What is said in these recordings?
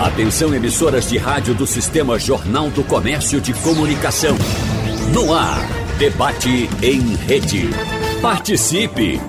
Atenção emissoras de rádio do Sistema Jornal do Comércio de Comunicação. No ar, debate em rede. Participe!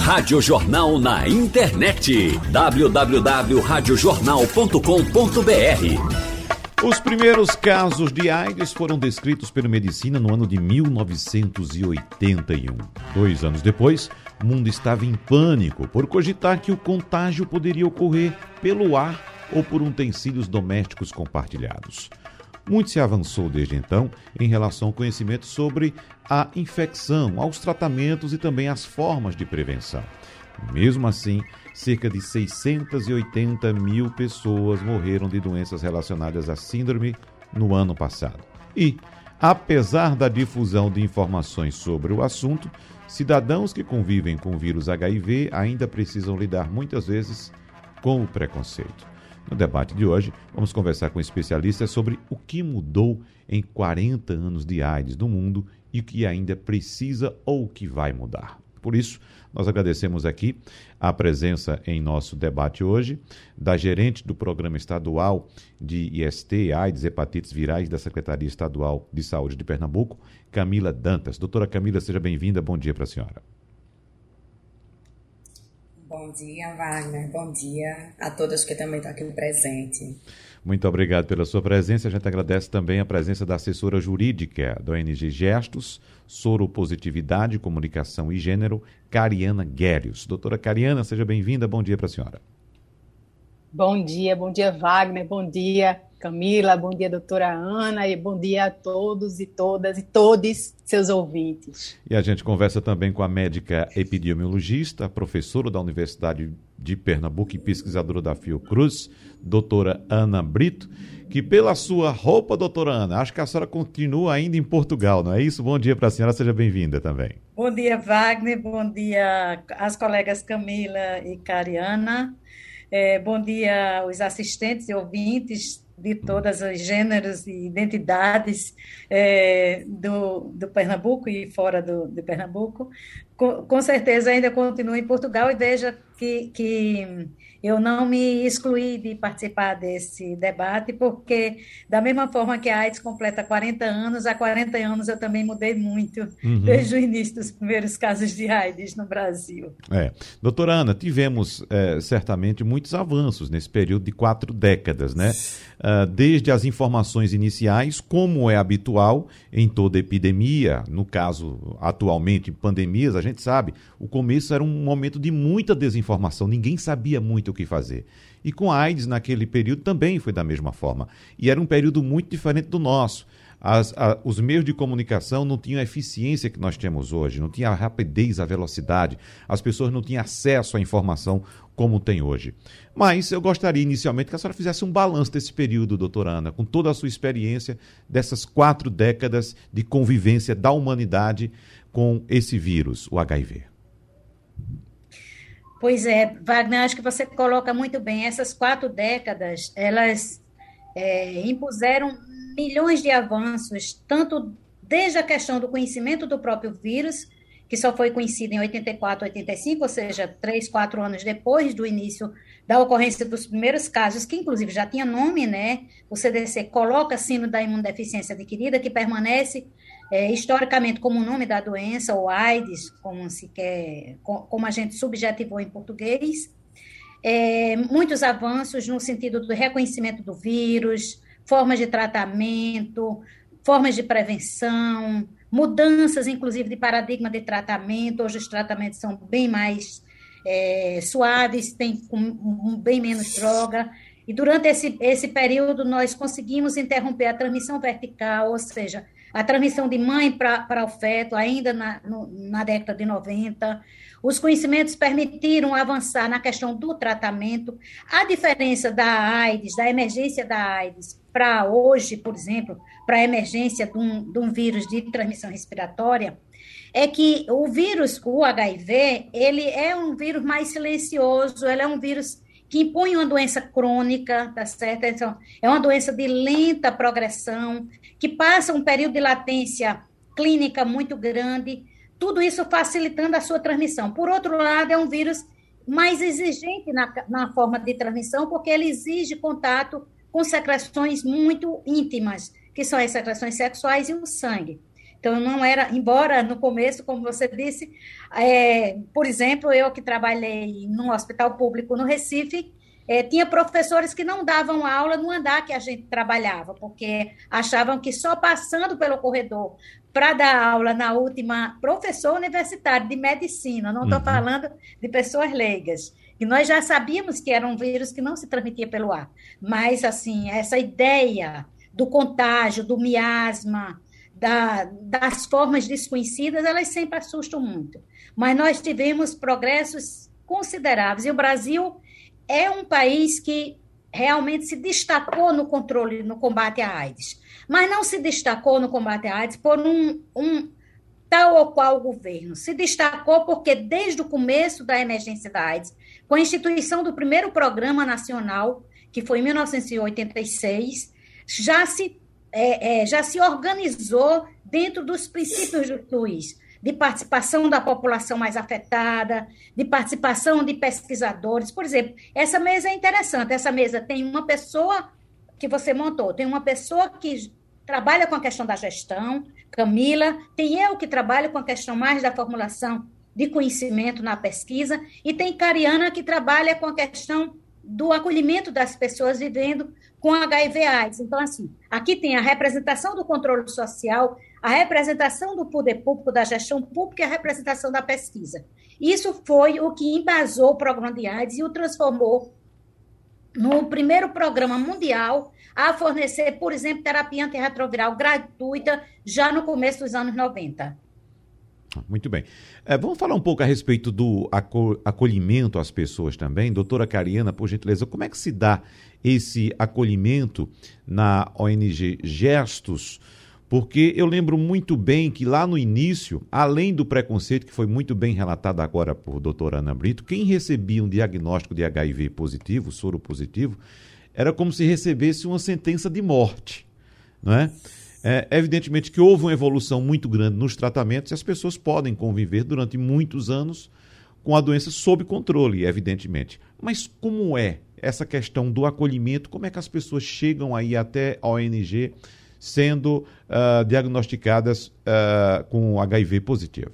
Rádio Jornal na internet. www.radiojornal.com.br Os primeiros casos de AIDS foram descritos pela medicina no ano de 1981. Dois anos depois, o mundo estava em pânico por cogitar que o contágio poderia ocorrer pelo ar ou por utensílios domésticos compartilhados. Muito se avançou desde então em relação ao conhecimento sobre a infecção, aos tratamentos e também às formas de prevenção. Mesmo assim, cerca de 680 mil pessoas morreram de doenças relacionadas à síndrome no ano passado. E, apesar da difusão de informações sobre o assunto, cidadãos que convivem com o vírus HIV ainda precisam lidar muitas vezes com o preconceito. No debate de hoje, vamos conversar com especialistas sobre o que mudou em 40 anos de AIDS no mundo e o que ainda precisa ou o que vai mudar. Por isso, nós agradecemos aqui a presença em nosso debate hoje da gerente do Programa Estadual de IST, AIDS, Hepatites Virais da Secretaria Estadual de Saúde de Pernambuco, Camila Dantas. Doutora Camila, seja bem-vinda. Bom dia para a senhora. Bom dia, Wagner. Bom dia a todos que também estão aqui presente. Muito obrigado pela sua presença. A gente agradece também a presença da assessora jurídica da ONG Gestos, Soro Positividade, Comunicação e Gênero, Cariana Guérios. Doutora Cariana, seja bem-vinda. Bom dia para a senhora. Bom dia, bom dia, Wagner. Bom dia, Camila, bom dia, doutora Ana, e bom dia a todos e todas e todos seus ouvintes. E a gente conversa também com a médica epidemiologista, professora da Universidade de Pernambuco e pesquisadora da Fiocruz, doutora Ana Brito, que pela sua roupa, doutora Ana, acho que a senhora continua ainda em Portugal, não é isso? Bom dia para a senhora, seja bem-vinda também. Bom dia, Wagner, bom dia às colegas Camila e Cariana. É, bom dia aos assistentes e ouvintes de todas os gêneros e identidades é, do, do Pernambuco e fora do, de Pernambuco. Com, com certeza ainda continuo em Portugal e veja que, que eu não me excluí de participar desse debate, porque, da mesma forma que a AIDS completa 40 anos, há 40 anos eu também mudei muito, uhum. desde o início dos primeiros casos de AIDS no Brasil. É. Doutora Ana, tivemos é, certamente muitos avanços nesse período de quatro décadas, né? Uh, desde as informações iniciais, como é habitual em toda epidemia, no caso, atualmente, pandemias, a gente sabe, o começo era um momento de muita desinformação, ninguém sabia muito o que fazer. E com a AIDS, naquele período, também foi da mesma forma. E era um período muito diferente do nosso. As, a, os meios de comunicação não tinham a eficiência que nós temos hoje, não tinha a rapidez, a velocidade, as pessoas não tinham acesso à informação como tem hoje. Mas eu gostaria inicialmente que a senhora fizesse um balanço desse período, doutora Ana, com toda a sua experiência dessas quatro décadas de convivência da humanidade com esse vírus, o HIV. Pois é, Wagner, acho que você coloca muito bem. Essas quatro décadas, elas é, impuseram milhões de avanços, tanto desde a questão do conhecimento do próprio vírus, que só foi conhecido em 84, 85, ou seja, três, quatro anos depois do início da ocorrência dos primeiros casos, que inclusive já tinha nome, né? O CDC coloca sino da imunodeficiência adquirida, que permanece é, historicamente como o nome da doença, ou AIDS, como se quer, como a gente subjetivou em português. É, muitos avanços no sentido do reconhecimento do vírus, formas de tratamento, formas de prevenção, mudanças, inclusive, de paradigma de tratamento. Hoje os tratamentos são bem mais é, suaves, um, bem menos droga. E durante esse, esse período, nós conseguimos interromper a transmissão vertical, ou seja, a transmissão de mãe para o feto, ainda na, no, na década de 90. Os conhecimentos permitiram avançar na questão do tratamento. A diferença da AIDS, da emergência da AIDS, para hoje, por exemplo, para a emergência de um, de um vírus de transmissão respiratória, é que o vírus, o HIV, ele é um vírus mais silencioso, ele é um vírus que impõe uma doença crônica, tá certo? Então, é uma doença de lenta progressão, que passa um período de latência clínica muito grande, tudo isso facilitando a sua transmissão. Por outro lado, é um vírus mais exigente na, na forma de transmissão, porque ele exige contato com secreções muito íntimas, que são as secreções sexuais e o sangue. Então, não era, embora no começo, como você disse, é, por exemplo, eu que trabalhei num hospital público no Recife, é, tinha professores que não davam aula no andar que a gente trabalhava, porque achavam que só passando pelo corredor para dar aula na última professor universitário de medicina, não estou uhum. falando de pessoas leigas, e nós já sabíamos que era um vírus que não se transmitia pelo ar, mas assim essa ideia do contágio, do miasma, da, das formas desconhecidas, elas sempre assustam muito. Mas nós tivemos progressos consideráveis e o Brasil é um país que realmente se destacou no controle, no combate à AIDS, mas não se destacou no combate à AIDS por um, um tal ou qual governo. Se destacou porque, desde o começo da emergência da AIDS, com a instituição do primeiro programa nacional, que foi em 1986, já se, é, é, já se organizou dentro dos princípios do SUS de participação da população mais afetada, de participação de pesquisadores. Por exemplo, essa mesa é interessante. Essa mesa tem uma pessoa que você montou, tem uma pessoa que trabalha com a questão da gestão, Camila, tem eu que trabalho com a questão mais da formulação de conhecimento na pesquisa, e tem Cariana que trabalha com a questão do acolhimento das pessoas vivendo com HIV/AIDS. Então, assim, aqui tem a representação do controle social, a representação do poder público, da gestão pública e a representação da pesquisa. Isso foi o que embasou o programa de AIDS e o transformou no primeiro programa mundial a fornecer, por exemplo, terapia antirretroviral gratuita já no começo dos anos 90. Muito bem. É, vamos falar um pouco a respeito do acolhimento às pessoas também. Doutora Cariana, por gentileza, como é que se dá esse acolhimento na ONG Gestos? Porque eu lembro muito bem que lá no início, além do preconceito que foi muito bem relatado agora por doutora Ana Brito, quem recebia um diagnóstico de HIV positivo, soro positivo, era como se recebesse uma sentença de morte, não é? É, evidentemente que houve uma evolução muito grande nos tratamentos e as pessoas podem conviver durante muitos anos com a doença sob controle, evidentemente. Mas como é essa questão do acolhimento? Como é que as pessoas chegam aí até a ONG sendo uh, diagnosticadas uh, com HIV positivo?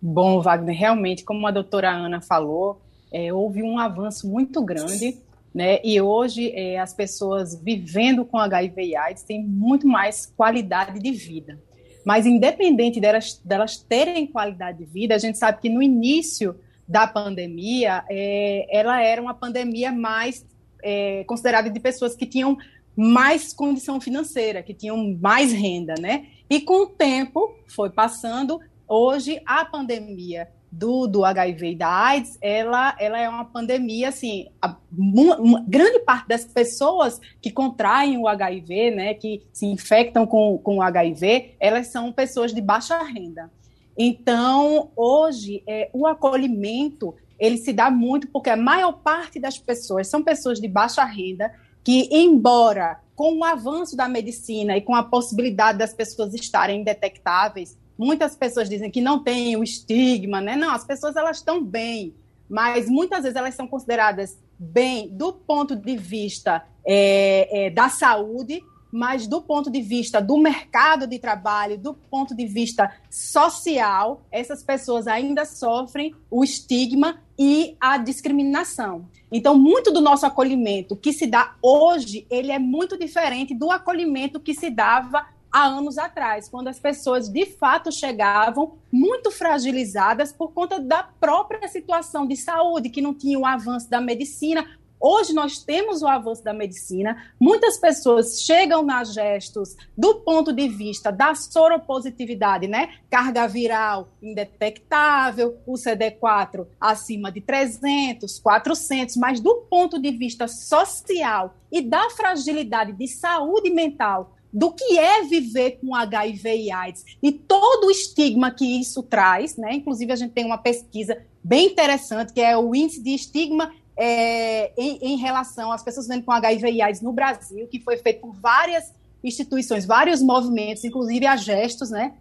Bom, Wagner, realmente, como a doutora Ana falou, é, houve um avanço muito grande né? E hoje é, as pessoas vivendo com HIV e AIDS têm muito mais qualidade de vida. Mas independente delas, delas terem qualidade de vida, a gente sabe que no início da pandemia, é, ela era uma pandemia mais é, considerada de pessoas que tinham mais condição financeira, que tinham mais renda, né? E com o tempo foi passando, hoje a pandemia do, do HIV e da AIDS, ela, ela é uma pandemia, assim, a, uma, uma, grande parte das pessoas que contraem o HIV, né, que se infectam com, com o HIV, elas são pessoas de baixa renda. Então, hoje, é, o acolhimento, ele se dá muito porque a maior parte das pessoas são pessoas de baixa renda que, embora com o avanço da medicina e com a possibilidade das pessoas estarem indetectáveis, Muitas pessoas dizem que não tem o estigma, né? Não, as pessoas elas estão bem, mas muitas vezes elas são consideradas bem do ponto de vista é, é, da saúde, mas do ponto de vista do mercado de trabalho, do ponto de vista social, essas pessoas ainda sofrem o estigma e a discriminação. Então, muito do nosso acolhimento que se dá hoje, ele é muito diferente do acolhimento que se dava há anos atrás, quando as pessoas de fato chegavam muito fragilizadas por conta da própria situação de saúde, que não tinha o avanço da medicina. Hoje nós temos o avanço da medicina, muitas pessoas chegam nas gestos do ponto de vista da soropositividade, né? Carga viral indetectável, o CD4 acima de 300, 400, mas do ponto de vista social e da fragilidade de saúde mental do que é viver com HIV e AIDS e todo o estigma que isso traz, né? Inclusive, a gente tem uma pesquisa bem interessante, que é o índice de estigma é, em, em, relação às pessoas vivendo com HIV e AIDS no Brasil, que foi feito por várias instituições, vários movimentos, inclusive a Gestos, né?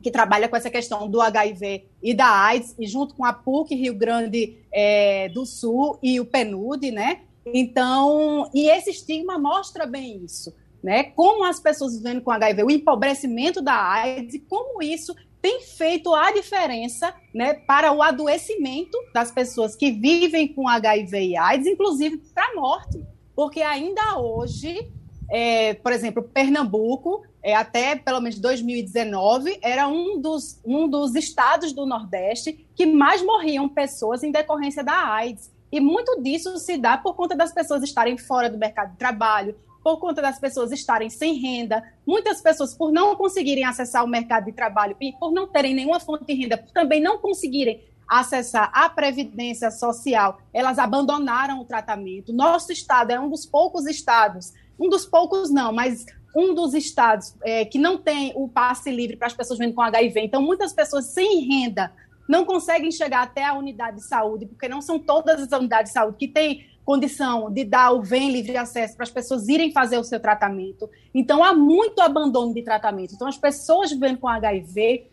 que trabalha com essa questão do HIV e da AIDS, e junto com a PUC Rio Grande é, do Sul e o PNUD, né? Então, e esse estigma mostra bem isso, né? Como as pessoas vivendo com HIV, o empobrecimento da AIDS, e como isso tem feito a diferença né, para o adoecimento das pessoas que vivem com HIV e AIDS, inclusive para a morte. Porque ainda hoje, é, por exemplo, Pernambuco, é, até pelo menos 2019, era um dos, um dos estados do Nordeste que mais morriam pessoas em decorrência da AIDS. E muito disso se dá por conta das pessoas estarem fora do mercado de trabalho, por conta das pessoas estarem sem renda, muitas pessoas por não conseguirem acessar o mercado de trabalho e por não terem nenhuma fonte de renda, por também não conseguirem acessar a previdência social, elas abandonaram o tratamento. Nosso estado é um dos poucos estados, um dos poucos não, mas um dos estados é, que não tem o passe livre para as pessoas vivendo com HIV. Então, muitas pessoas sem renda não conseguem chegar até a unidade de saúde, porque não são todas as unidades de saúde que têm condição de dar o bem livre acesso para as pessoas irem fazer o seu tratamento. Então, há muito abandono de tratamento. Então, as pessoas vivendo com HIV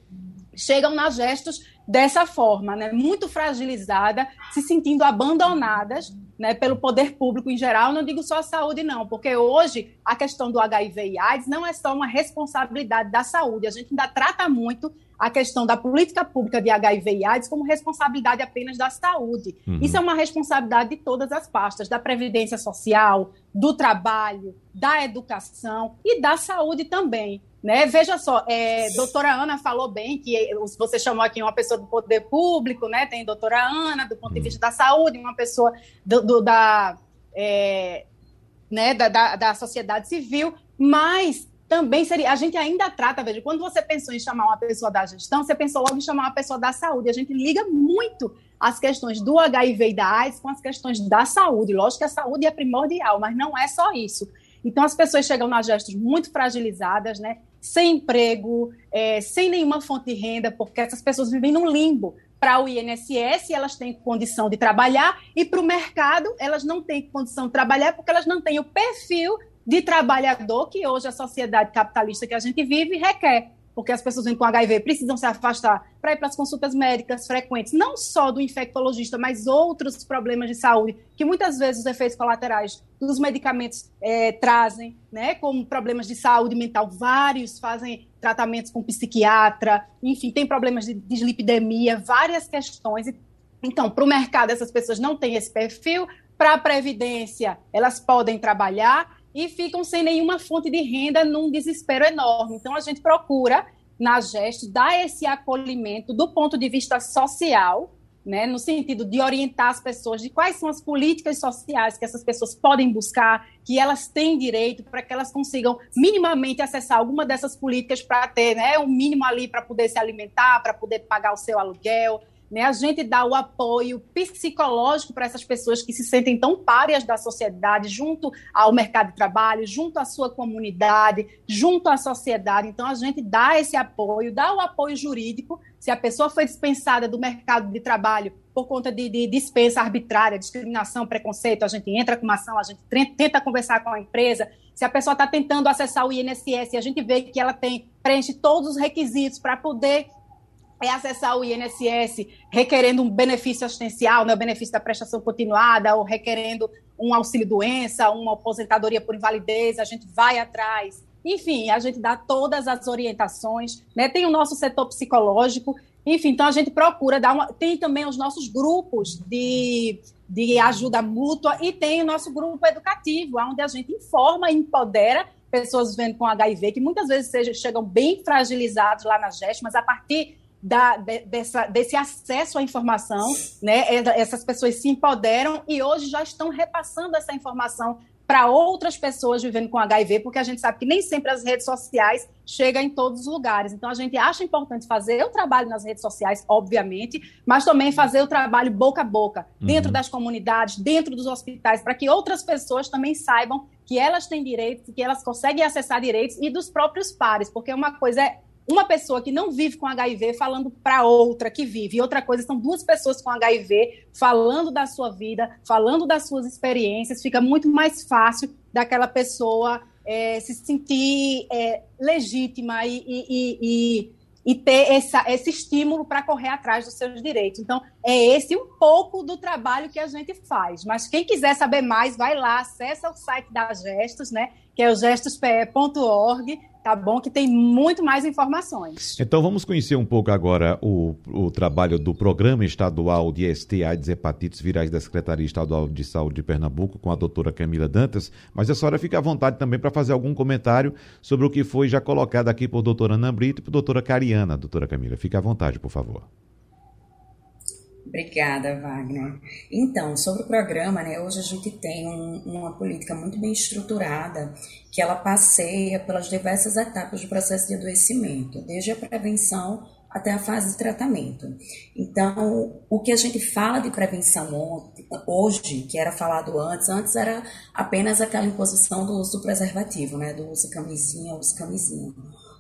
chegam nas gestos dessa forma, né, muito fragilizada, se sentindo abandonadas né, pelo poder público em geral. Não digo só a saúde, não, porque hoje a questão do HIV e AIDS não é só uma responsabilidade da saúde, a gente ainda trata muito a questão da política pública de HIV e AIDS como responsabilidade apenas da saúde. Uhum. Isso é uma responsabilidade de todas as pastas, da previdência social, do trabalho, da educação e da saúde também. Né? Veja só, é, doutora Ana falou bem que você chamou aqui uma pessoa do poder público, né? tem doutora Ana, do ponto de vista da saúde, uma pessoa do, do da, é, né, da, da, da sociedade civil, mas também seria. A gente ainda trata, veja, quando você pensou em chamar uma pessoa da gestão, você pensou logo em chamar uma pessoa da saúde. A gente liga muito as questões do HIV e da AIDS com as questões da saúde. Lógico que a saúde é primordial, mas não é só isso. Então, as pessoas chegam nas gestos muito fragilizadas, né? sem emprego, é, sem nenhuma fonte de renda, porque essas pessoas vivem num limbo. Para o INSS, elas têm condição de trabalhar, e para o mercado, elas não têm condição de trabalhar porque elas não têm o perfil de trabalhador que hoje a sociedade capitalista que a gente vive requer. Porque as pessoas com HIV precisam se afastar para ir para as consultas médicas frequentes, não só do infectologista, mas outros problemas de saúde, que muitas vezes os efeitos colaterais dos medicamentos é, trazem, né, como problemas de saúde mental. Vários fazem tratamentos com psiquiatra, enfim, tem problemas de dislipidemia, várias questões. Então, para o mercado, essas pessoas não têm esse perfil. Para a Previdência, elas podem trabalhar, e ficam sem nenhuma fonte de renda num desespero enorme. Então, a gente procura, na GEST, dar esse acolhimento do ponto de vista social, né, no sentido de orientar as pessoas de quais são as políticas sociais que essas pessoas podem buscar, que elas têm direito, para que elas consigam minimamente acessar alguma dessas políticas para ter né, um mínimo ali para poder se alimentar, para poder pagar o seu aluguel, né, a gente dá o apoio psicológico para essas pessoas que se sentem tão párias da sociedade, junto ao mercado de trabalho, junto à sua comunidade, junto à sociedade. Então, a gente dá esse apoio, dá o apoio jurídico. Se a pessoa foi dispensada do mercado de trabalho por conta de, de dispensa arbitrária, discriminação, preconceito, a gente entra com uma ação, a gente tenta conversar com a empresa. Se a pessoa está tentando acessar o INSS a gente vê que ela tem preenche todos os requisitos para poder é acessar o INSS requerendo um benefício assistencial, né, o benefício da prestação continuada, ou requerendo um auxílio-doença, uma aposentadoria por invalidez, a gente vai atrás. Enfim, a gente dá todas as orientações, né? Tem o nosso setor psicológico, enfim, então a gente procura dar uma. Tem também os nossos grupos de, de ajuda mútua e tem o nosso grupo educativo, onde a gente informa e empodera pessoas vivendo com HIV, que muitas vezes chegam bem fragilizados lá na GEST, mas a partir da, de, dessa, desse acesso à informação, né? Essas pessoas se empoderam e hoje já estão repassando essa informação para outras pessoas vivendo com HIV, porque a gente sabe que nem sempre as redes sociais chegam em todos os lugares. Então, a gente acha importante fazer o trabalho nas redes sociais, obviamente, mas também fazer o trabalho boca a boca, uhum. dentro das comunidades, dentro dos hospitais, para que outras pessoas também saibam que elas têm direitos, que elas conseguem acessar direitos e dos próprios pares, porque uma coisa é uma pessoa que não vive com HIV falando para outra que vive. E outra coisa são duas pessoas com HIV falando da sua vida, falando das suas experiências. Fica muito mais fácil daquela pessoa é, se sentir é, legítima e, e, e, e ter essa, esse estímulo para correr atrás dos seus direitos. Então, é esse um pouco do trabalho que a gente faz. Mas quem quiser saber mais, vai lá, acessa o site da Gestos, né? Que é o gestospe.org tá bom? Que tem muito mais informações. Então vamos conhecer um pouco agora o, o trabalho do Programa Estadual de ST AIDS Hepatites Virais da Secretaria Estadual de Saúde de Pernambuco com a doutora Camila Dantas, mas a senhora fica à vontade também para fazer algum comentário sobre o que foi já colocado aqui por doutora Ana Brito e por doutora Cariana, doutora Camila. Fica à vontade, por favor. Obrigada, Wagner. Então, sobre o programa, né, hoje a gente tem um, uma política muito bem estruturada que ela passeia pelas diversas etapas do processo de adoecimento, desde a prevenção até a fase de tratamento. Então, o que a gente fala de prevenção hoje, que era falado antes, antes era apenas aquela imposição do uso do preservativo, né, do uso camisinha, uso camisinha.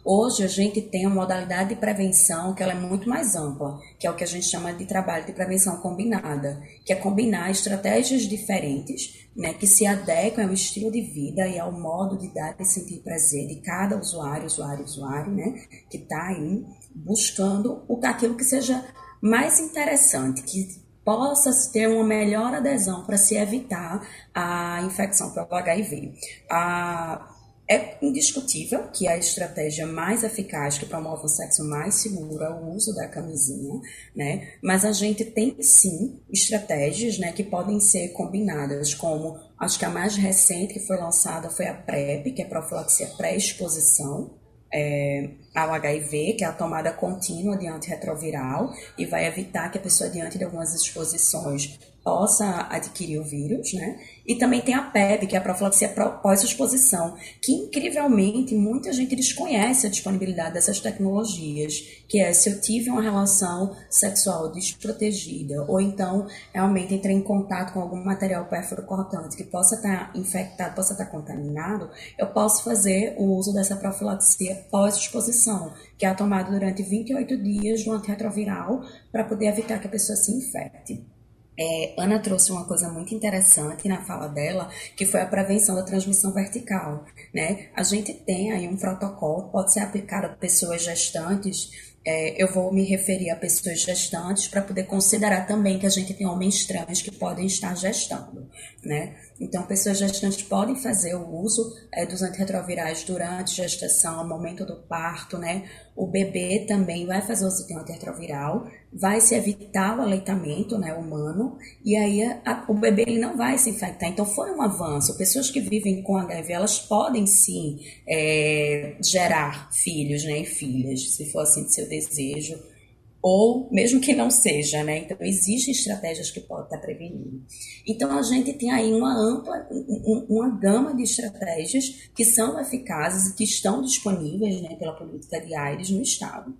Hoje a gente tem uma modalidade de prevenção que ela é muito mais ampla, que é o que a gente chama de trabalho de prevenção combinada, que é combinar estratégias diferentes, né, que se adequam ao estilo de vida e ao modo de dar e sentir prazer de cada usuário, usuário, usuário, né, que está aí buscando o aquilo que seja mais interessante, que possa ter uma melhor adesão para se evitar a infecção pelo HIV. A é indiscutível que a estratégia mais eficaz que promove um sexo mais seguro é o uso da camisinha, né? Mas a gente tem sim estratégias, né, que podem ser combinadas, como acho que a mais recente que foi lançada foi a PrEP, que é profilaxia pré-exposição, é, ao HIV, que é a tomada contínua de antirretroviral, e vai evitar que a pessoa, diante de algumas exposições, possa adquirir o vírus, né? E também tem a PEP, que é a profilaxia pós-exposição, que incrivelmente muita gente desconhece a disponibilidade dessas tecnologias, que é se eu tive uma relação sexual desprotegida, ou então realmente entrei em contato com algum material perfuro-cortante que possa estar infectado, possa estar contaminado, eu posso fazer o uso dessa profilaxia pós-exposição, que é a tomada durante 28 dias do antirretroviral para poder evitar que a pessoa se infecte. É, Ana trouxe uma coisa muito interessante na fala dela, que foi a prevenção da transmissão vertical. Né? A gente tem aí um protocolo, pode ser aplicado a pessoas gestantes, é, eu vou me referir a pessoas gestantes para poder considerar também que a gente tem homens trans que podem estar gestando, né? Então, pessoas gestantes podem fazer o uso é, dos antirretrovirais durante gestação, no momento do parto, né? O bebê também vai fazer o uso de antirretroviral, vai se evitar o aleitamento né, humano, e aí a, o bebê ele não vai se infectar. Então, foi um avanço. Pessoas que vivem com HIV, elas podem sim é, gerar filhos né, e filhas, se for assim de seu desejo, ou mesmo que não seja, né? Então, existem estratégias que podem estar prevenindo. Então, a gente tem aí uma ampla, uma gama de estratégias que são eficazes e que estão disponíveis né, pela política de AIDS no Estado.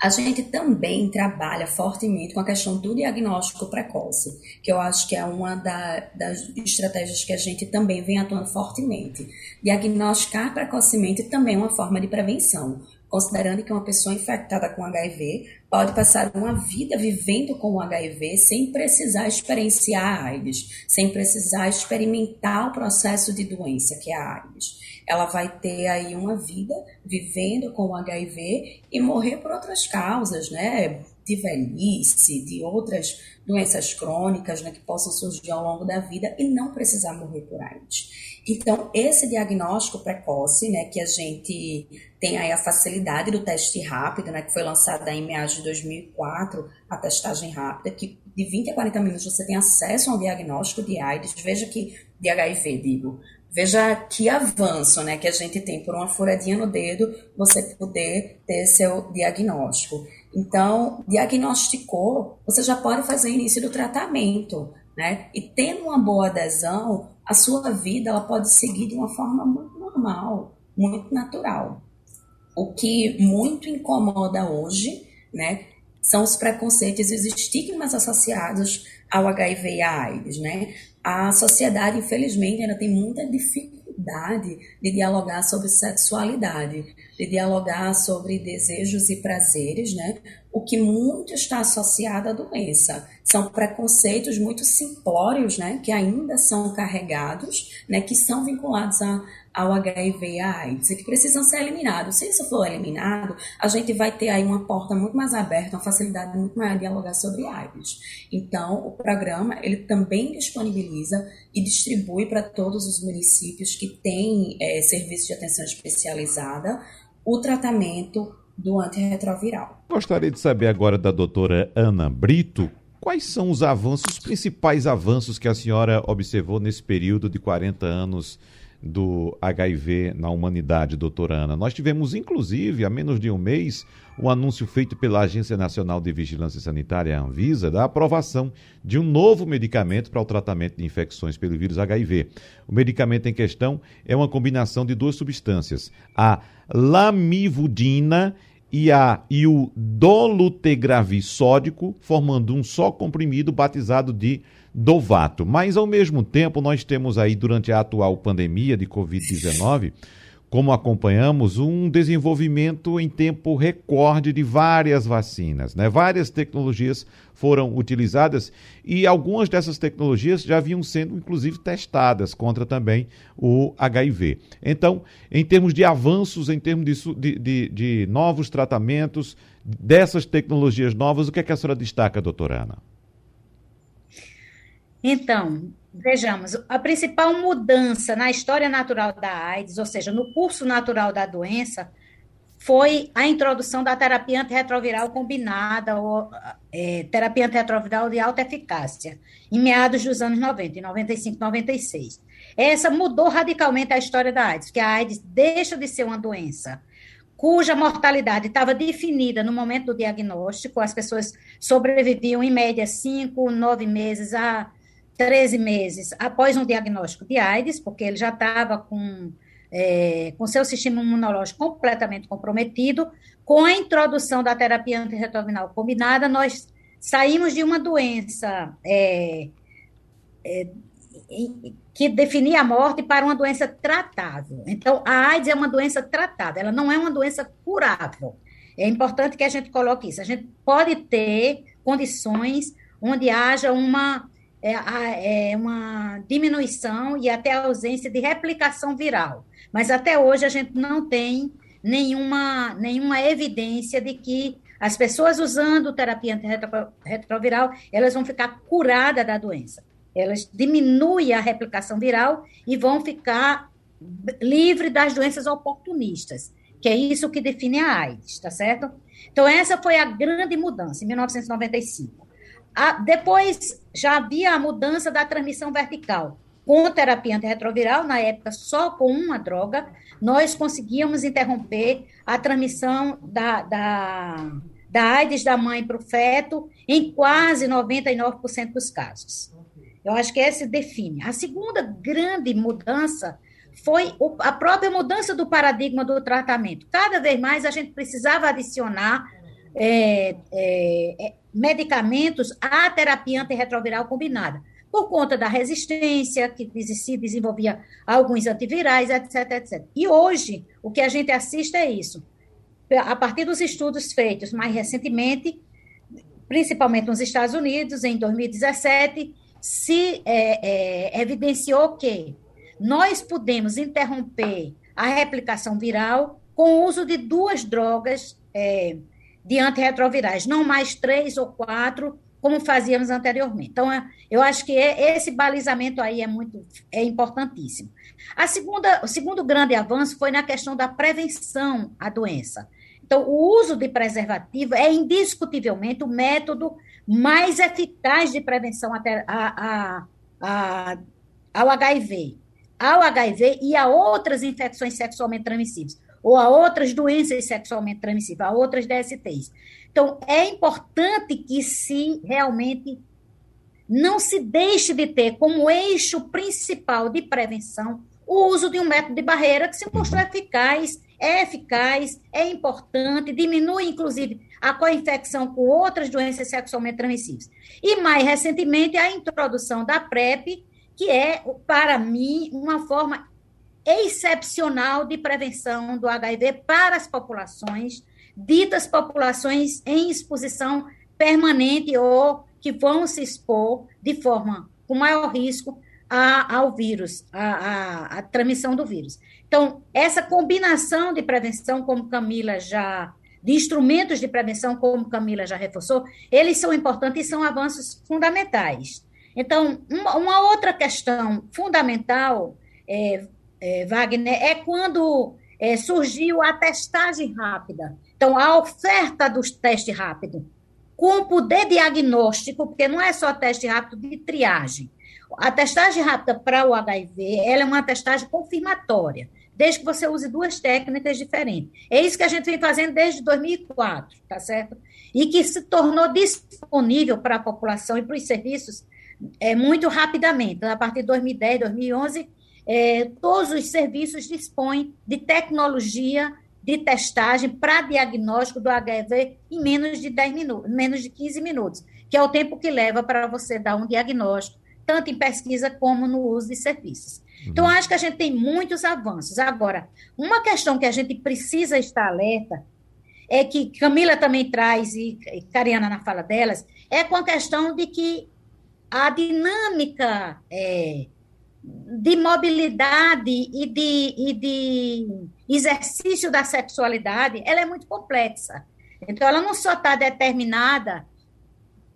A gente também trabalha fortemente com a questão do diagnóstico precoce, que eu acho que é uma da, das estratégias que a gente também vem atuando fortemente. Diagnosticar precocemente também é uma forma de prevenção, considerando que uma pessoa infectada com HIV pode passar uma vida vivendo com o HIV sem precisar experienciar a AIDS, sem precisar experimentar o processo de doença que é a AIDS. Ela vai ter aí uma vida vivendo com o HIV e morrer por outras causas, né? De velhice, de outras doenças crônicas né, que possam surgir ao longo da vida e não precisar morrer por AIDS. Então, esse diagnóstico precoce, né, que a gente tem aí a facilidade do teste rápido, né, que foi lançada em meados de 2004, a testagem rápida, que de 20 a 40 minutos você tem acesso ao diagnóstico de AIDS, veja que, de HIV, digo, veja que avanço, né, que a gente tem. Por uma furadinha no dedo, você poder ter seu diagnóstico. Então, diagnosticou, você já pode fazer início do tratamento, né, e tendo uma boa adesão, a sua vida ela pode seguir de uma forma muito normal, muito natural. O que muito incomoda hoje, né, são os preconceitos e os estigmas associados ao HIV e à AIDS, né? A sociedade, infelizmente, ainda tem muita dificuldade de dialogar sobre sexualidade, de dialogar sobre desejos e prazeres, né? O que muito está associado à doença. São preconceitos muito simplórios, né, que ainda são carregados, né, que são vinculados a, ao HIV e à AIDS, e que precisam ser eliminados. Se isso for eliminado, a gente vai ter aí uma porta muito mais aberta, uma facilidade muito maior de dialogar sobre AIDS. Então, o programa, ele também disponibiliza e distribui para todos os municípios que têm é, serviço de atenção especializada o tratamento do antirretroviral. Gostaria de saber agora da doutora Ana Brito quais são os avanços, os principais avanços que a senhora observou nesse período de 40 anos do HIV na humanidade, doutora Ana. Nós tivemos, inclusive, há menos de um mês, um anúncio feito pela Agência Nacional de Vigilância Sanitária, a Anvisa, da aprovação de um novo medicamento para o tratamento de infecções pelo vírus HIV. O medicamento em questão é uma combinação de duas substâncias, a lamivudina e, a, e o dolutegravir sódico, formando um só comprimido batizado de Dovato. Mas, ao mesmo tempo, nós temos aí, durante a atual pandemia de Covid-19, como acompanhamos, um desenvolvimento em tempo recorde de várias vacinas. Né? Várias tecnologias foram utilizadas e algumas dessas tecnologias já vinham sendo, inclusive, testadas contra também o HIV. Então, em termos de avanços, em termos de, de, de novos tratamentos, dessas tecnologias novas, o que, é que a senhora destaca, doutora Ana? Então, vejamos, a principal mudança na história natural da AIDS, ou seja, no curso natural da doença, foi a introdução da terapia antirretroviral combinada, ou é, terapia antirretroviral de alta eficácia, em meados dos anos 90, em 95, 96. Essa mudou radicalmente a história da AIDS, porque a AIDS deixa de ser uma doença cuja mortalidade estava definida no momento do diagnóstico, as pessoas sobreviviam em média 5, 9 meses a 13 meses após um diagnóstico de AIDS, porque ele já estava com, é, com seu sistema imunológico completamente comprometido, com a introdução da terapia antirretroviral combinada, nós saímos de uma doença é, é, que definia a morte para uma doença tratável. Então, a AIDS é uma doença tratável, ela não é uma doença curável. É importante que a gente coloque isso. A gente pode ter condições onde haja uma é, é uma diminuição e até ausência de replicação viral. Mas até hoje a gente não tem nenhuma, nenhuma evidência de que as pessoas usando terapia antirretroviral, elas vão ficar curadas da doença. Elas diminuem a replicação viral e vão ficar livres das doenças oportunistas, que é isso que define a AIDS, tá certo? Então, essa foi a grande mudança em 1995. A, depois já havia a mudança da transmissão vertical. Com terapia antirretroviral, na época só com uma droga, nós conseguíamos interromper a transmissão da, da, da AIDS da mãe para o feto em quase 99% dos casos. Eu acho que essa define. A segunda grande mudança foi a própria mudança do paradigma do tratamento. Cada vez mais a gente precisava adicionar é, é, medicamentos à terapia antirretroviral combinada, por conta da resistência que se desenvolvia alguns antivirais, etc, etc. E hoje, o que a gente assiste é isso. A partir dos estudos feitos mais recentemente, principalmente nos Estados Unidos, em 2017, se é, é, evidenciou que nós podemos interromper a replicação viral com o uso de duas drogas é, de antirretrovirais, não mais três ou quatro, como fazíamos anteriormente. Então, é, eu acho que é, esse balizamento aí é muito é importantíssimo. A segunda, o segundo grande avanço foi na questão da prevenção à doença. Então, o uso de preservativo é indiscutivelmente o método mais eficaz de prevenção a, a, a, ao HIV, ao HIV e a outras infecções sexualmente transmissíveis ou a outras doenças sexualmente transmissíveis, a outras DSTs. Então, é importante que se realmente não se deixe de ter como eixo principal de prevenção o uso de um método de barreira que se mostrou eficaz, é eficaz, é importante, diminui, inclusive, a co-infecção com outras doenças sexualmente transmissíveis. E, mais recentemente, a introdução da PrEP, que é, para mim, uma forma excepcional de prevenção do HIV para as populações ditas populações em exposição permanente ou que vão se expor de forma com maior risco a, ao vírus, a transmissão do vírus. Então, essa combinação de prevenção, como Camila já de instrumentos de prevenção, como Camila já reforçou, eles são importantes e são avanços fundamentais. Então, uma, uma outra questão fundamental, é, é, Wagner, é quando é, surgiu a testagem rápida. Então, a oferta dos testes rápidos, com poder diagnóstico, porque não é só teste rápido de triagem. A testagem rápida para o HIV ela é uma testagem confirmatória, desde que você use duas técnicas diferentes. É isso que a gente vem fazendo desde 2004, tá certo? E que se tornou disponível para a população e para os serviços é, muito rapidamente. A partir de 2010, 2011, é, todos os serviços dispõem de tecnologia de testagem para diagnóstico do HIV em menos de 10 minutos, menos de 15 minutos, que é o tempo que leva para você dar um diagnóstico, tanto em pesquisa como no uso de serviços. Uhum. Então, acho que a gente tem muitos avanços. Agora, uma questão que a gente precisa estar alerta é que Camila também traz, e Cariana na fala delas, é com a questão de que a dinâmica é, de mobilidade e de, e de exercício da sexualidade, ela é muito complexa. Então, ela não só está determinada,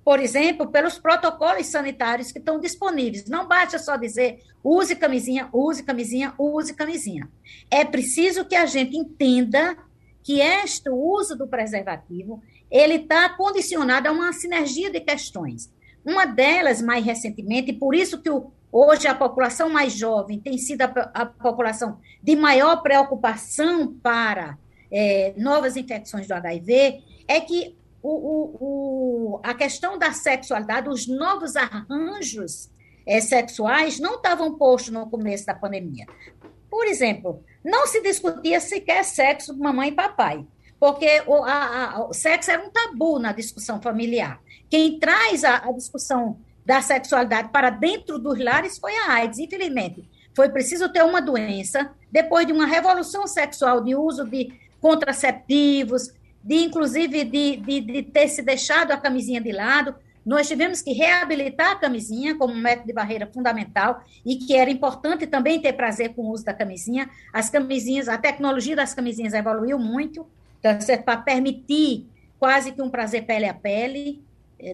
por exemplo, pelos protocolos sanitários que estão disponíveis. Não basta só dizer use camisinha, use camisinha, use camisinha. É preciso que a gente entenda que este uso do preservativo ele está condicionado a uma sinergia de questões. Uma delas, mais recentemente, e por isso que o, Hoje, a população mais jovem tem sido a, a população de maior preocupação para é, novas infecções do HIV, é que o, o, o, a questão da sexualidade, os novos arranjos é, sexuais não estavam postos no começo da pandemia. Por exemplo, não se discutia sequer sexo de mamãe e papai, porque o, a, a, o sexo era um tabu na discussão familiar. Quem traz a, a discussão da sexualidade para dentro dos lares foi a AIDS, infelizmente. Foi preciso ter uma doença, depois de uma revolução sexual de uso de contraceptivos, de inclusive de, de, de ter se deixado a camisinha de lado, nós tivemos que reabilitar a camisinha como método de barreira fundamental e que era importante também ter prazer com o uso da camisinha. As camisinhas, a tecnologia das camisinhas evoluiu muito, tá para permitir quase que um prazer pele a pele.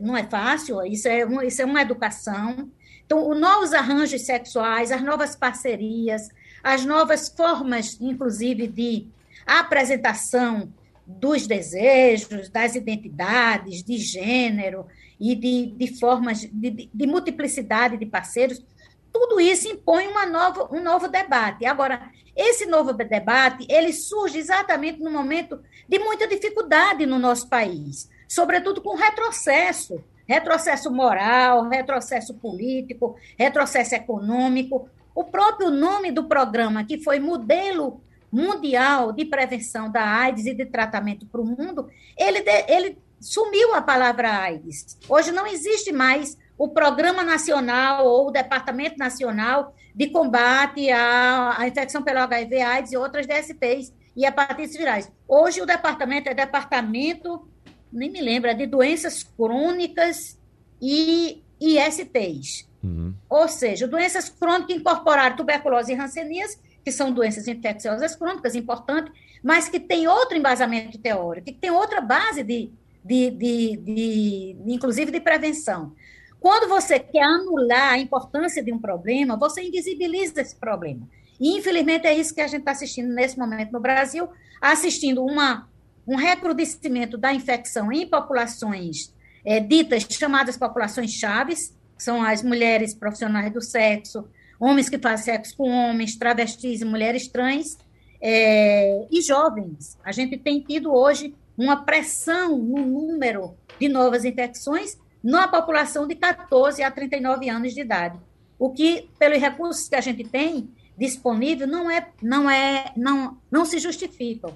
Não é fácil, isso é, um, isso é uma educação. Então, os novos arranjos sexuais, as novas parcerias, as novas formas, inclusive, de apresentação dos desejos, das identidades, de gênero e de, de formas de, de multiplicidade de parceiros, tudo isso impõe uma nova, um novo debate. Agora, esse novo debate, ele surge exatamente no momento de muita dificuldade no nosso país sobretudo com retrocesso retrocesso moral, retrocesso político, retrocesso econômico. O próprio nome do programa, que foi Modelo Mundial de Prevenção da AIDS e de Tratamento para o Mundo, ele, ele sumiu a palavra AIDS. Hoje não existe mais o Programa Nacional ou o Departamento Nacional de Combate à, à Infecção pelo HIV-AIDS e outras DSTs e hepatites virais. Hoje o departamento é Departamento nem me lembro, é de doenças crônicas e ISTs. Uhum. Ou seja, doenças crônicas incorporaram tuberculose e hanseníase, que são doenças infecciosas crônicas importantes, mas que tem outro embasamento teórico, que tem outra base de, de, de, de, inclusive de prevenção. Quando você quer anular a importância de um problema, você invisibiliza esse problema. E, infelizmente, é isso que a gente está assistindo nesse momento no Brasil, assistindo uma um recrudescimento da infecção em populações é, ditas chamadas populações chaves, que são as mulheres profissionais do sexo, homens que fazem sexo com homens, travestis e mulheres trans, é, e jovens. A gente tem tido hoje uma pressão no número de novas infecções na população de 14 a 39 anos de idade. O que, pelos recursos que a gente tem disponível, não é, não é, não, não se justificam.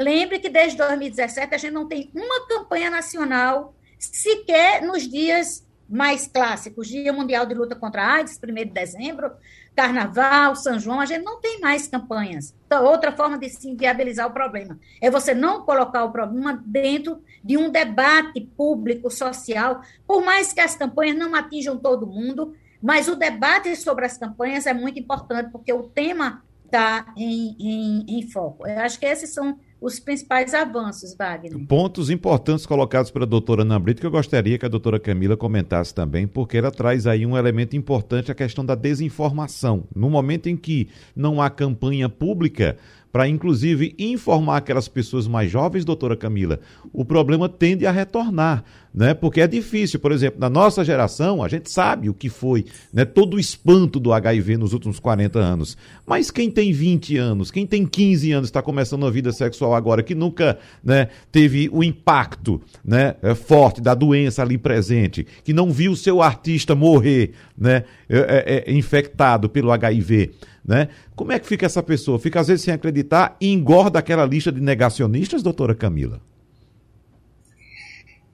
Lembre que desde 2017 a gente não tem uma campanha nacional sequer nos dias mais clássicos, Dia Mundial de Luta contra a AIDS, 1 de dezembro, Carnaval, São João, a gente não tem mais campanhas. Então, outra forma de se viabilizar o problema é você não colocar o problema dentro de um debate público, social, por mais que as campanhas não atinjam todo mundo, mas o debate sobre as campanhas é muito importante, porque o tema está em, em, em foco. Eu acho que esses são os principais avanços, Wagner. Pontos importantes colocados pela doutora Ana Brito, que eu gostaria que a doutora Camila comentasse também, porque ela traz aí um elemento importante, a questão da desinformação. No momento em que não há campanha pública, para inclusive informar aquelas pessoas mais jovens, doutora Camila, o problema tende a retornar, né? Porque é difícil, por exemplo, na nossa geração, a gente sabe o que foi, né, todo o espanto do HIV nos últimos 40 anos. Mas quem tem 20 anos, quem tem 15 anos está começando a vida sexual agora, que nunca, né, teve o impacto, né, é, forte da doença ali presente, que não viu seu artista morrer, né, é, é, é infectado pelo HIV, né? Como é que fica essa pessoa? Fica às vezes sem acreditar e engorda aquela lista de negacionistas, doutora Camila?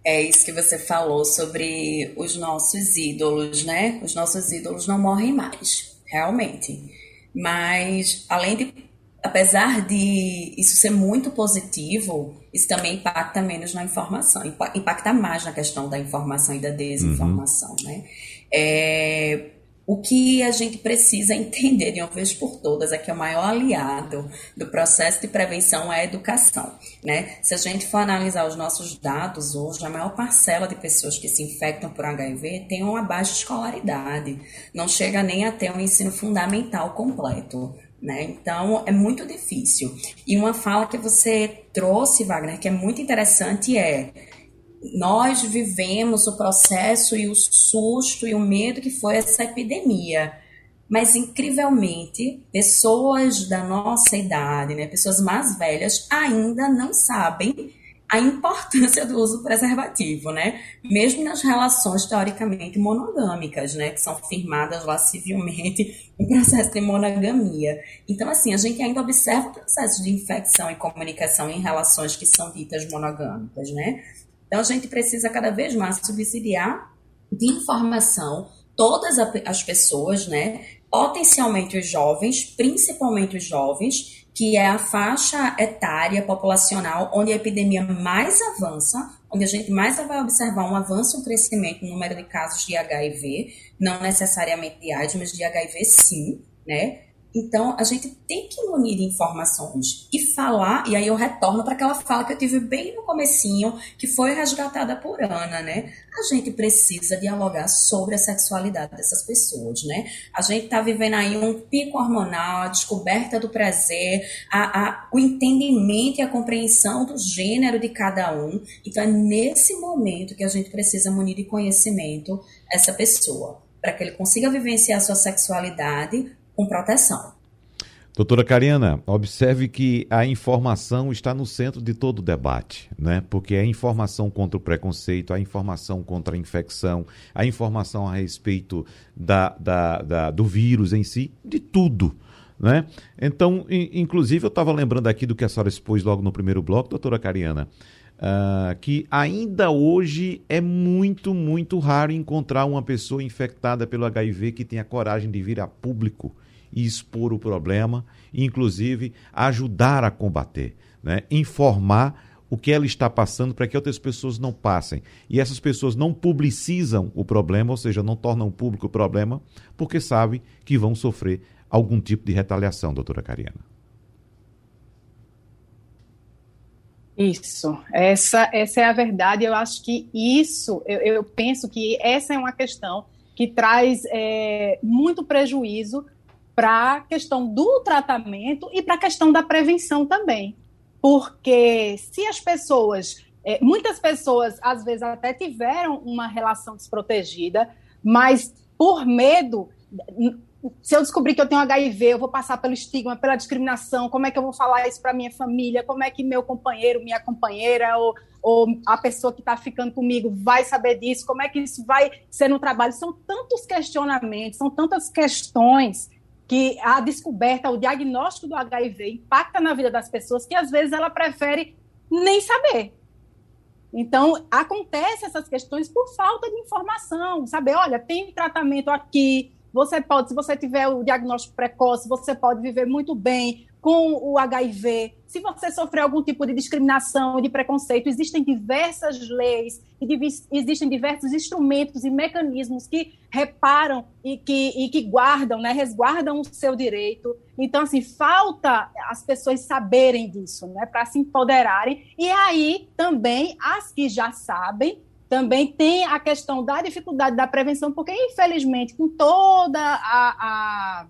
É isso que você falou sobre os nossos ídolos, né? Os nossos ídolos não morrem mais, realmente. Mas, além de. Apesar de isso ser muito positivo, isso também impacta menos na informação, impacta mais na questão da informação e da desinformação, uhum. né? É, o que a gente precisa entender de uma vez por todas é que o maior aliado do processo de prevenção é a educação. Né? Se a gente for analisar os nossos dados hoje, a maior parcela de pessoas que se infectam por HIV tem uma baixa escolaridade, não chega nem a ter um ensino fundamental completo. Né? Então é muito difícil. E uma fala que você trouxe, Wagner, que é muito interessante é nós vivemos o processo e o susto e o medo que foi essa epidemia. Mas, incrivelmente, pessoas da nossa idade, né, pessoas mais velhas, ainda não sabem a importância do uso preservativo, né? Mesmo nas relações teoricamente monogâmicas, né? Que são firmadas lá civilmente em processo de monogamia. Então, assim, a gente ainda observa o processo de infecção e comunicação em relações que são ditas monogâmicas, né? Então, a gente precisa cada vez mais subsidiar de informação todas as pessoas, né? Potencialmente os jovens, principalmente os jovens, que é a faixa etária populacional onde a epidemia mais avança, onde a gente mais vai observar um avanço, um crescimento no número de casos de HIV, não necessariamente de AIDS, mas de HIV sim, né? Então, a gente tem que munir informações e falar, e aí eu retorno para aquela fala que eu tive bem no comecinho, que foi resgatada por Ana, né? A gente precisa dialogar sobre a sexualidade dessas pessoas, né? A gente está vivendo aí um pico hormonal, a descoberta do prazer, a, a, o entendimento e a compreensão do gênero de cada um. Então, é nesse momento que a gente precisa munir de conhecimento essa pessoa, para que ele consiga vivenciar sua sexualidade com proteção. Doutora Cariana, observe que a informação está no centro de todo o debate, né? Porque a informação contra o preconceito, a informação contra a infecção, a informação a respeito da, da, da do vírus em si, de tudo. Né? Então, inclusive, eu estava lembrando aqui do que a senhora expôs logo no primeiro bloco, doutora Cariana, uh, que ainda hoje é muito, muito raro encontrar uma pessoa infectada pelo HIV que tenha coragem de vir a público e expor o problema, inclusive ajudar a combater, né? informar o que ela está passando para que outras pessoas não passem. E essas pessoas não publicizam o problema, ou seja, não tornam público o problema, porque sabem que vão sofrer algum tipo de retaliação, doutora Cariana. Isso, essa, essa é a verdade. Eu acho que isso, eu, eu penso que essa é uma questão que traz é, muito prejuízo para a questão do tratamento e para a questão da prevenção também. Porque se as pessoas, é, muitas pessoas às vezes até tiveram uma relação desprotegida, mas por medo, se eu descobrir que eu tenho HIV, eu vou passar pelo estigma, pela discriminação, como é que eu vou falar isso para minha família, como é que meu companheiro, minha companheira ou, ou a pessoa que está ficando comigo vai saber disso, como é que isso vai ser no trabalho. São tantos questionamentos, são tantas questões que a descoberta, o diagnóstico do HIV impacta na vida das pessoas que às vezes ela prefere nem saber. Então, acontece essas questões por falta de informação, saber, olha, tem tratamento aqui, você pode, se você tiver o diagnóstico precoce, você pode viver muito bem com o HIV. Se você sofrer algum tipo de discriminação, de preconceito, existem diversas leis e existem diversos instrumentos e mecanismos que reparam e que, e que guardam, né, resguardam o seu direito. Então, assim, falta as pessoas saberem disso, né, para se empoderarem. E aí também as que já sabem também tem a questão da dificuldade da prevenção, porque, infelizmente, com toda a, a,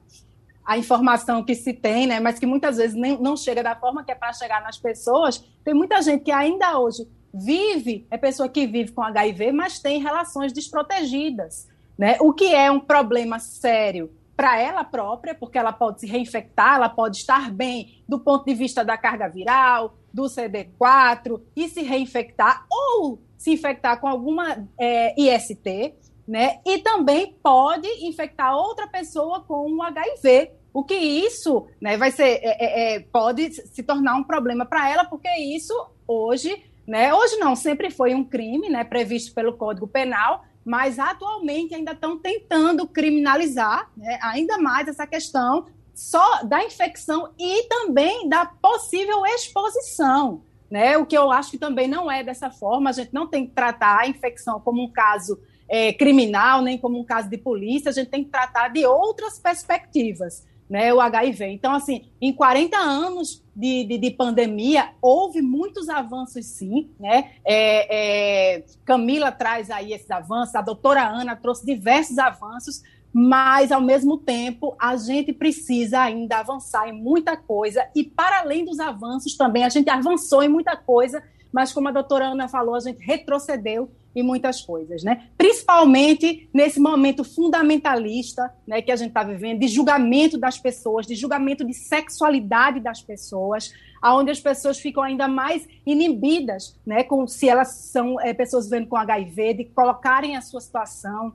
a informação que se tem, né, mas que muitas vezes nem, não chega da forma que é para chegar nas pessoas, tem muita gente que ainda hoje vive, é pessoa que vive com HIV, mas tem relações desprotegidas, né? O que é um problema sério para ela própria, porque ela pode se reinfectar, ela pode estar bem do ponto de vista da carga viral, do CD4 e se reinfectar, ou se infectar com alguma é, IST, né? E também pode infectar outra pessoa com um HIV. O que isso né, vai ser, é, é pode se tornar um problema para ela, porque isso hoje, né? Hoje não, sempre foi um crime, né? Previsto pelo Código Penal, mas atualmente ainda estão tentando criminalizar né, ainda mais essa questão só da infecção e também da possível exposição né? O que eu acho que também não é dessa forma. A gente não tem que tratar a infecção como um caso é, criminal, nem como um caso de polícia. A gente tem que tratar de outras perspectivas, né? O HIV. Então, assim, em 40 anos de, de, de pandemia, houve muitos avanços, sim, né? É, é, Camila traz aí esses avanços. A doutora Ana trouxe diversos avanços mas ao mesmo tempo a gente precisa ainda avançar em muita coisa. E para além dos avanços também a gente avançou em muita coisa, mas como a doutora Ana falou, a gente retrocedeu em muitas coisas, né? Principalmente nesse momento fundamentalista, né, que a gente está vivendo, de julgamento das pessoas, de julgamento de sexualidade das pessoas, aonde as pessoas ficam ainda mais inibidas, né, com se elas são é, pessoas vivendo com HIV, de colocarem a sua situação,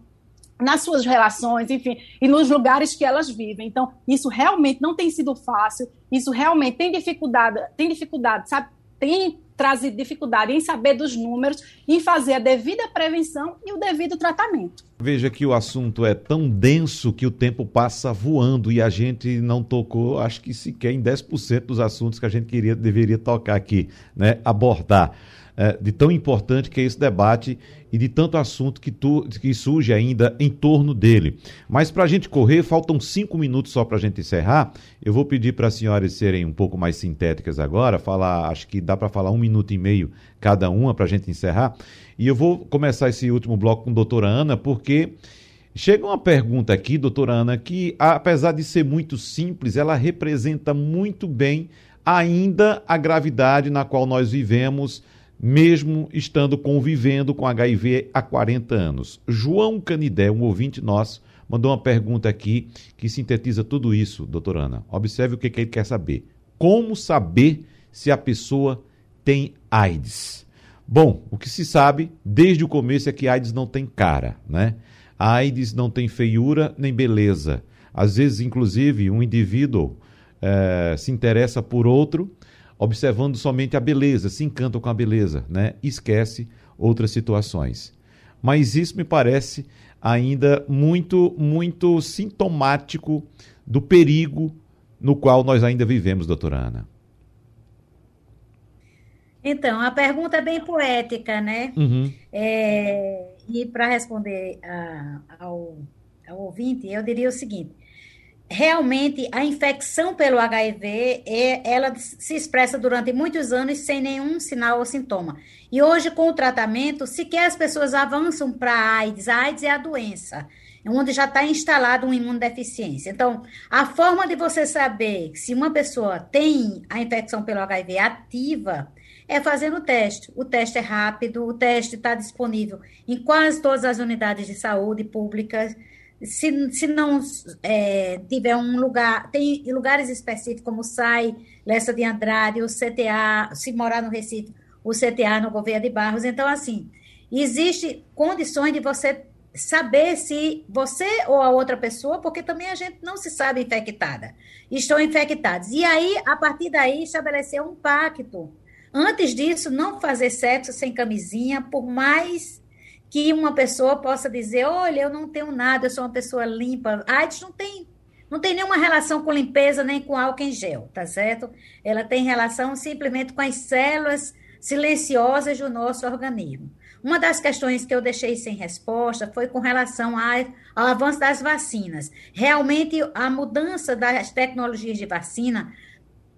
nas suas relações, enfim, e nos lugares que elas vivem. Então, isso realmente não tem sido fácil, isso realmente tem dificuldade, tem dificuldade, sabe? Tem trazido dificuldade em saber dos números, em fazer a devida prevenção e o devido tratamento. Veja que o assunto é tão denso que o tempo passa voando e a gente não tocou, acho que sequer em 10% dos assuntos que a gente queria, deveria tocar aqui, né? abordar é, de tão importante que é esse debate e de tanto assunto que, tu, que surge ainda em torno dele. Mas para a gente correr, faltam cinco minutos só para a gente encerrar. Eu vou pedir para as senhoras serem um pouco mais sintéticas agora, falar, acho que dá para falar um minuto e meio cada uma para a gente encerrar. E eu vou começar esse último bloco com a doutora Ana, porque Chega uma pergunta aqui, doutora Ana, que apesar de ser muito simples, ela representa muito bem ainda a gravidade na qual nós vivemos mesmo estando convivendo com HIV há 40 anos. João Canidé, um ouvinte nosso, mandou uma pergunta aqui que sintetiza tudo isso, doutora Ana. Observe o que, que ele quer saber. Como saber se a pessoa tem AIDS? Bom, o que se sabe desde o começo é que AIDS não tem cara, né? A AIDS não tem feiura nem beleza. Às vezes, inclusive, um indivíduo é, se interessa por outro observando somente a beleza, se encanta com a beleza, né? Esquece outras situações. Mas isso me parece ainda muito, muito sintomático do perigo no qual nós ainda vivemos, doutora Ana. Então, a pergunta é bem poética, né? Uhum. É, e para responder a, ao, ao ouvinte, eu diria o seguinte: realmente a infecção pelo HIV é, ela se expressa durante muitos anos sem nenhum sinal ou sintoma. E hoje, com o tratamento, sequer as pessoas avançam para a AIDS. A AIDS é a doença, onde já está instalada uma imunodeficiência. Então, a forma de você saber se uma pessoa tem a infecção pelo HIV ativa é fazendo o teste. O teste é rápido, o teste está disponível em quase todas as unidades de saúde públicas se, se não é, tiver um lugar, tem lugares específicos como SAI, Lessa de Andrade, o CTA, se morar no Recife, o CTA no Gouveia de Barros. Então, assim, existe condições de você saber se você ou a outra pessoa, porque também a gente não se sabe infectada, estão infectados. E aí, a partir daí, estabelecer um pacto Antes disso, não fazer sexo sem camisinha, por mais que uma pessoa possa dizer, olha, eu não tenho nada, eu sou uma pessoa limpa. A AIDS não tem, não tem nenhuma relação com limpeza nem com álcool em gel, tá certo? Ela tem relação simplesmente com as células silenciosas do nosso organismo. Uma das questões que eu deixei sem resposta foi com relação ao avanço das vacinas. Realmente, a mudança das tecnologias de vacina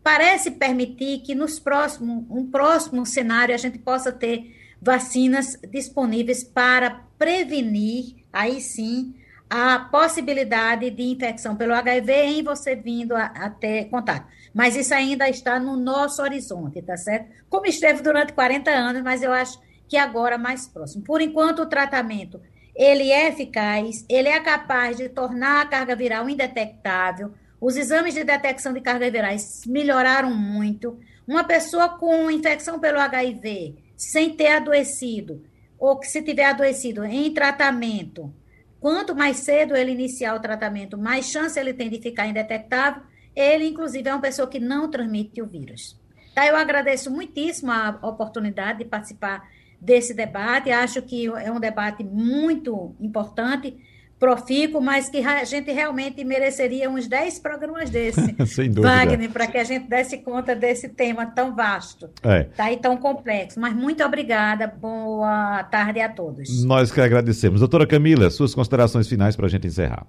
parece permitir que nos próximos, um próximo cenário a gente possa ter vacinas disponíveis para prevenir, aí sim, a possibilidade de infecção pelo HIV em você vindo a, a, ter contato. Mas isso ainda está no nosso horizonte, tá certo? Como esteve durante 40 anos, mas eu acho que agora mais próximo. Por enquanto, o tratamento ele é eficaz, ele é capaz de tornar a carga viral indetectável. Os exames de detecção de cargas virais melhoraram muito. Uma pessoa com infecção pelo HIV, sem ter adoecido, ou que se tiver adoecido em tratamento, quanto mais cedo ele iniciar o tratamento, mais chance ele tem de ficar indetectável. Ele, inclusive, é uma pessoa que não transmite o vírus. Tá, eu agradeço muitíssimo a oportunidade de participar desse debate. Acho que é um debate muito importante profícuo, mas que a gente realmente mereceria uns 10 programas desse, Sem dúvida. Wagner, para que a gente desse conta desse tema tão vasto é. tá, e tão complexo. Mas muito obrigada, boa tarde a todos. Nós que agradecemos. Doutora Camila, suas considerações finais para a gente encerrar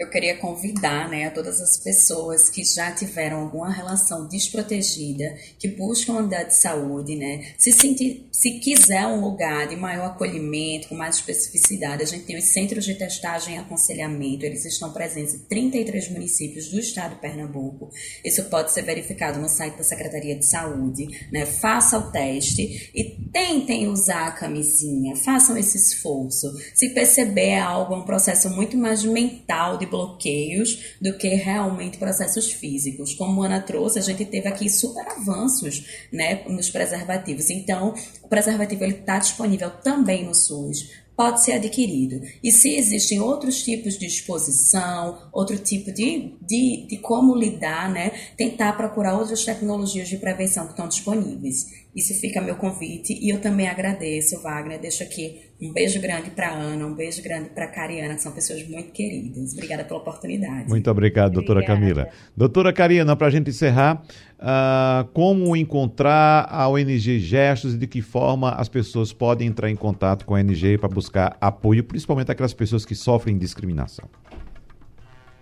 eu queria convidar né, a todas as pessoas que já tiveram alguma relação desprotegida, que buscam uma unidade de saúde, né, se, sentir, se quiser um lugar de maior acolhimento, com mais especificidade, a gente tem os centros de testagem e aconselhamento, eles estão presentes em 33 municípios do estado de Pernambuco. Isso pode ser verificado no site da Secretaria de Saúde. Né, faça o teste e tentem usar a camisinha, façam esse esforço. Se perceber algo, é um processo muito mais mental de bloqueios do que realmente processos físicos. Como a Ana trouxe, a gente teve aqui super avanços né, nos preservativos. Então, o preservativo está disponível também no SUS pode ser adquirido. E se existem outros tipos de exposição, outro tipo de, de, de como lidar, né? Tentar procurar outras tecnologias de prevenção que estão disponíveis. Isso fica meu convite e eu também agradeço, Wagner. Deixo aqui um beijo grande para Ana, um beijo grande para Cariana, que são pessoas muito queridas. Obrigada pela oportunidade. Muito obrigado, doutora Obrigada. Camila. Doutora Cariana, para a gente encerrar, uh, como encontrar a ONG Gestos e de que forma as pessoas podem entrar em contato com a ONG para buscar apoio, principalmente aquelas pessoas que sofrem discriminação?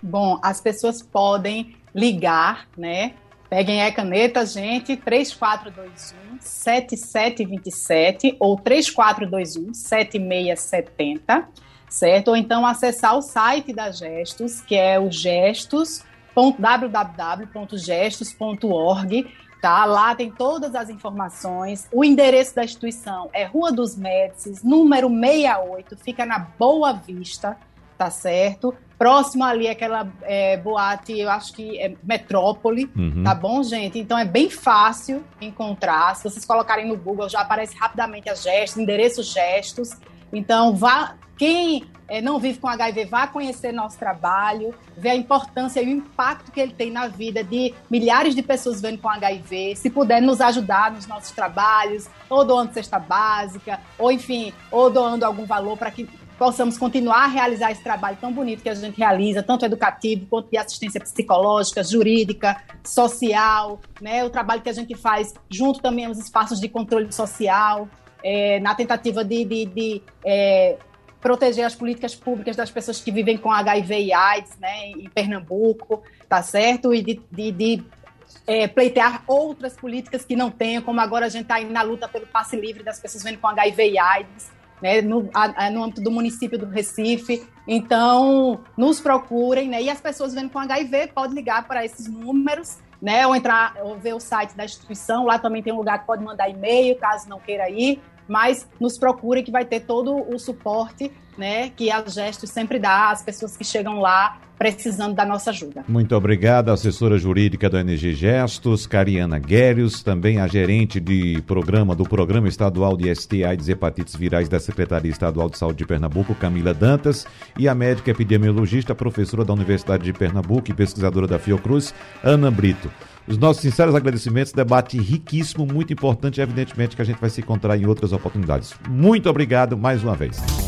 Bom, as pessoas podem ligar, né? Peguem a caneta, gente, 3421 7727 ou 3421 7670, certo? Ou então acessar o site da Gestos, que é o gestos www.gestos.org, tá? Lá tem todas as informações. O endereço da instituição é Rua dos Médicis, número 68, fica na Boa Vista, tá certo? Próximo ali é aquela é, boate, eu acho que é Metrópole, uhum. tá bom, gente? Então é bem fácil encontrar. Se vocês colocarem no Google, já aparece rapidamente as gestos, endereços gestos. Então, vá, quem é, não vive com HIV, vá conhecer nosso trabalho, ver a importância e o impacto que ele tem na vida de milhares de pessoas vivendo com HIV. Se puder nos ajudar nos nossos trabalhos, ou doando cesta básica, ou enfim, ou doando algum valor para que possamos continuar a realizar esse trabalho tão bonito que a gente realiza, tanto educativo quanto de assistência psicológica, jurídica, social, né? O trabalho que a gente faz junto também aos espaços de controle social, é, na tentativa de, de, de é, proteger as políticas públicas das pessoas que vivem com HIV e AIDS, né? Em Pernambuco, tá certo? E de, de, de é, pleitear outras políticas que não tenham, como agora a gente está na luta pelo passe livre das pessoas vivendo com HIV e AIDS né, no, a, no âmbito do município do Recife. Então, nos procurem, né? E as pessoas vendo com HIV podem ligar para esses números, né? Ou entrar, ou ver o site da instituição. Lá também tem um lugar que pode mandar e-mail, caso não queira ir. Mas nos procurem que vai ter todo o suporte né, que a Gestos sempre dá às pessoas que chegam lá precisando da nossa ajuda. Muito obrigado, assessora jurídica do NG Gestos, Cariana Guérios, também a gerente de programa do Programa Estadual de ST AIDS Hepatites Virais da Secretaria Estadual de Saúde de Pernambuco, Camila Dantas, e a médica epidemiologista, professora da Universidade de Pernambuco e pesquisadora da Fiocruz, Ana Brito. Os nossos sinceros agradecimentos, debate riquíssimo, muito importante, evidentemente que a gente vai se encontrar em outras oportunidades. Muito obrigado mais uma vez.